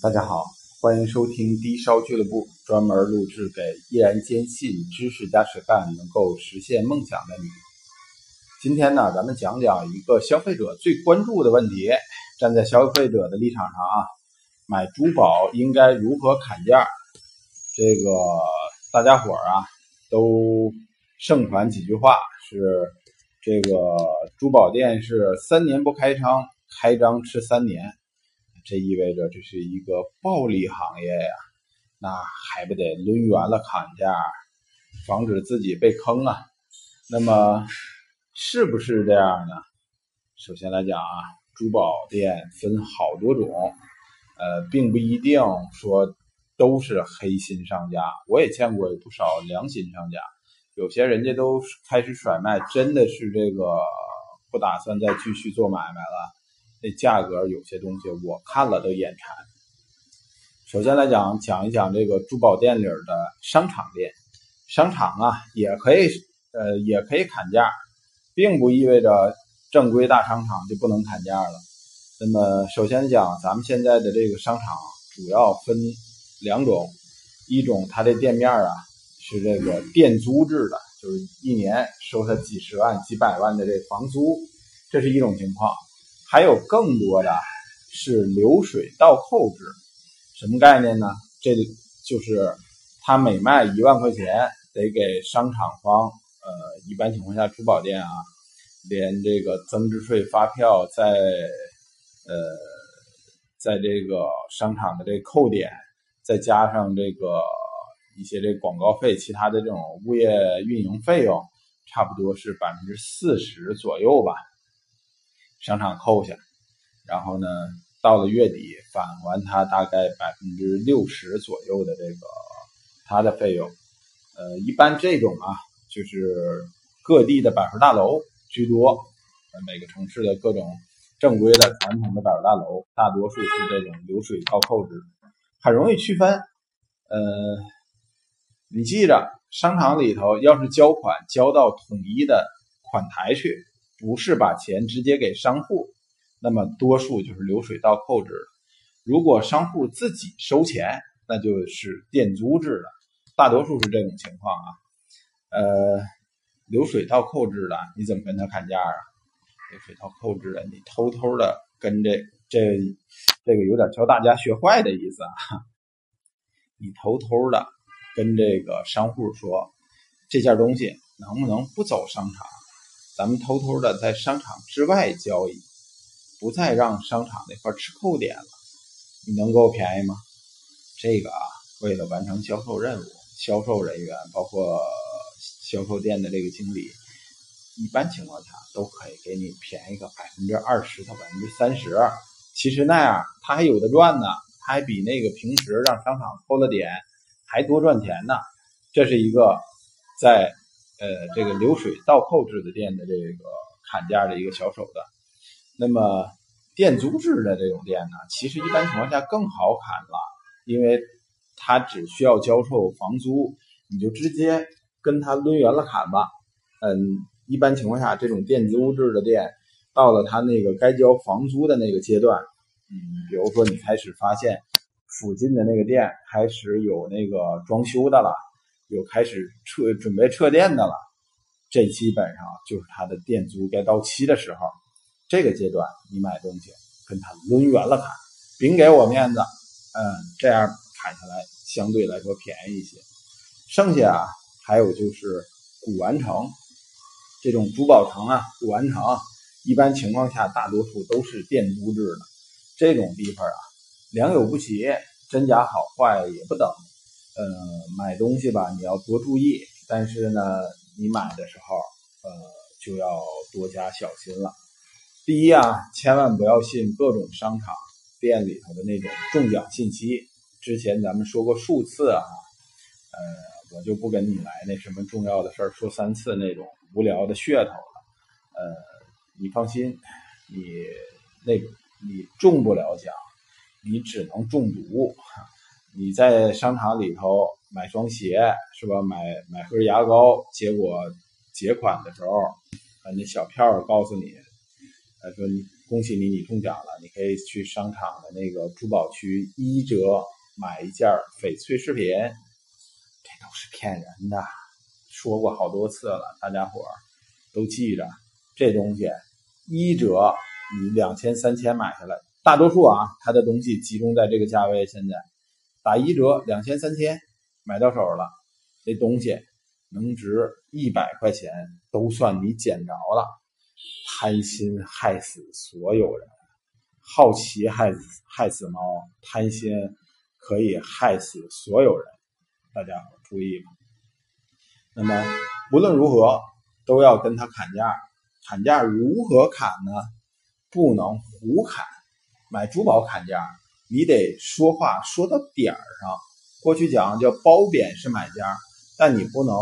大家好，欢迎收听低烧俱乐部，专门录制给依然坚信知识加实干能够实现梦想的你。今天呢，咱们讲讲一个消费者最关注的问题。站在消费者的立场上啊，买珠宝应该如何砍价？这个大家伙啊，都盛传几句话，是这个珠宝店是三年不开张，开张吃三年。这意味着这是一个暴利行业呀，那还不得抡圆了砍价，防止自己被坑啊？那么是不是这样呢？首先来讲啊，珠宝店分好多种，呃，并不一定说都是黑心商家。我也见过有不少良心商家，有些人家都开始甩卖，真的是这个不打算再继续做买卖了。那价格有些东西我看了都眼馋。首先来讲，讲一讲这个珠宝店里的商场店，商场啊也可以，呃也可以砍价，并不意味着正规大商场就不能砍价了。那么首先讲，咱们现在的这个商场主要分两种，一种它的店面啊是这个店租制的，就是一年收他几十万、几百万的这房租，这是一种情况。还有更多的是流水倒扣制，什么概念呢？这就是他每卖一万块钱，得给商场方，呃，一般情况下珠宝店啊，连这个增值税发票，在呃，在这个商场的这扣点，再加上这个一些这广告费，其他的这种物业运营费用，差不多是百分之四十左右吧。商场扣下，然后呢，到了月底返还他大概百分之六十左右的这个他的费用。呃，一般这种啊，就是各地的百货大楼居多，每个城市的各种正规的传统的百货大楼，大多数是这种流水倒扣制，很容易区分。呃，你记着，商场里头要是交款交到统一的款台去。不是把钱直接给商户，那么多数就是流水倒扣制如果商户自己收钱，那就是店租制的，大多数是这种情况啊。呃，流水倒扣制的，你怎么跟他砍价啊？流水倒扣制的，你偷偷的跟这这这个有点教大家学坏的意思啊。你偷偷的跟这个商户说，这件东西能不能不走商场？咱们偷偷的在商场之外交易，不再让商场那块吃扣点了，你能给我便宜吗？这个啊，为了完成销售任务，销售人员包括销售店的这个经理，一般情况下都可以给你便宜个百分之二十到百分之三十。其实那样他还有的赚呢，他还比那个平时让商场扣了点还多赚钱呢。这是一个在。呃，这个流水倒扣制的店的这个砍价的一个小手段，那么店租制的这种店呢，其实一般情况下更好砍了，因为他只需要交售房租，你就直接跟他抡圆了砍吧。嗯，一般情况下，这种店租制的店到了他那个该交房租的那个阶段，嗯，比如说你开始发现附近的那个店开始有那个装修的了。有开始撤准备撤店的了，这基本上就是他的店租该到期的时候。这个阶段你买东西跟他抡圆了砍，别给我面子，嗯，这样砍下来相对来说便宜一些。剩下啊，还有就是古玩城这种珠宝城啊，古玩城一般情况下大多数都是店租制的，这种地方啊，良莠不齐，真假好坏也不等。呃，买东西吧，你要多注意。但是呢，你买的时候，呃，就要多加小心了。第一啊，千万不要信各种商场店里头的那种中奖信息。之前咱们说过数次啊，呃，我就不跟你来那什么重要的事儿说三次那种无聊的噱头了。呃，你放心，你那你中不了奖，你只能中毒。你在商场里头买双鞋是吧？买买盒牙膏，结果结款的时候，啊，那小票告诉你，他说恭喜你，你中奖了！你可以去商场的那个珠宝区一折买一件翡翠饰品，这都是骗人的，说过好多次了，大家伙都记着，这东西一折你两千三千买下来，大多数啊，它的东西集中在这个价位，现在打一折两千三千买到手了，这东西能值一百块钱都算你捡着了。贪心害死所有人，好奇害死害死猫，贪心可以害死所有人，大家注意吧。那么无论如何都要跟他砍价，砍价如何砍呢？不能胡砍。买珠宝砍价，你得说话说到点儿上。过去讲叫褒贬是买家，但你不能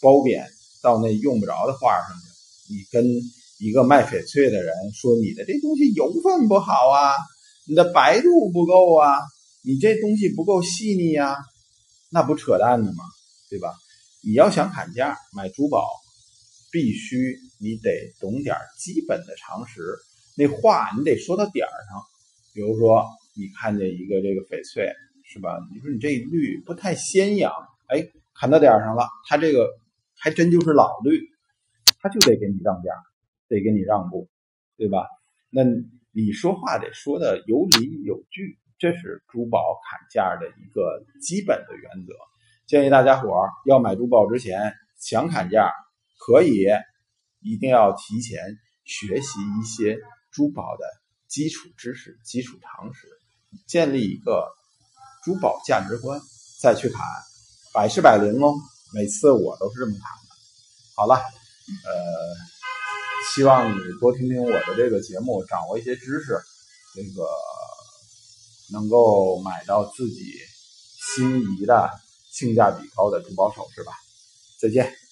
褒贬到那用不着的话上去。你跟。一个卖翡翠的人说：“你的这东西油分不好啊，你的白度不够啊，你这东西不够细腻呀，那不扯淡的吗？对吧？你要想砍价买珠宝，必须你得懂点基本的常识，那话你得说到点儿上。比如说，你看见一个这个翡翠，是吧？你说你这绿不太鲜阳，哎，砍到点上了，它这个还真就是老绿，他就得给你让价。”得给你让步，对吧？那你说话得说的有理有据，这是珠宝砍价的一个基本的原则。建议大家伙儿要买珠宝之前想砍价，可以一定要提前学习一些珠宝的基础知识、基础常识，建立一个珠宝价值观，再去砍，百试百灵哦。每次我都是这么砍的。好了，呃。希望你多听听我的这个节目，掌握一些知识，这个能够买到自己心仪的、性价比高的珠宝首饰吧。再见。